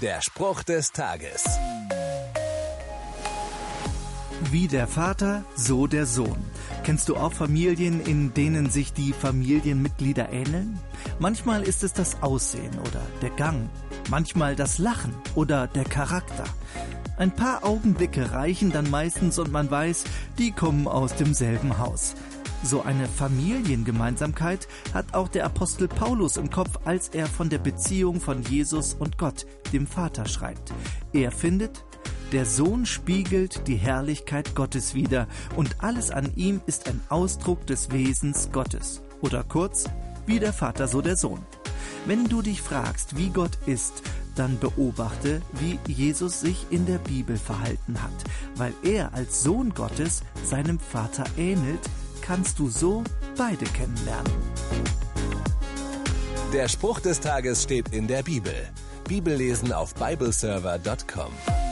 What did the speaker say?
Der Spruch des Tages. Wie der Vater, so der Sohn. Kennst du auch Familien, in denen sich die Familienmitglieder ähneln? Manchmal ist es das Aussehen oder der Gang, manchmal das Lachen oder der Charakter. Ein paar Augenblicke reichen dann meistens und man weiß, die kommen aus demselben Haus. So eine Familiengemeinsamkeit hat auch der Apostel Paulus im Kopf, als er von der Beziehung von Jesus und Gott, dem Vater, schreibt. Er findet, der Sohn spiegelt die Herrlichkeit Gottes wider und alles an ihm ist ein Ausdruck des Wesens Gottes. Oder kurz, wie der Vater, so der Sohn. Wenn du dich fragst, wie Gott ist, dann beobachte, wie Jesus sich in der Bibel verhalten hat, weil er als Sohn Gottes seinem Vater ähnelt, kannst du so beide kennenlernen. Der Spruch des Tages steht in der Bibel. Bibellesen auf bibleserver.com.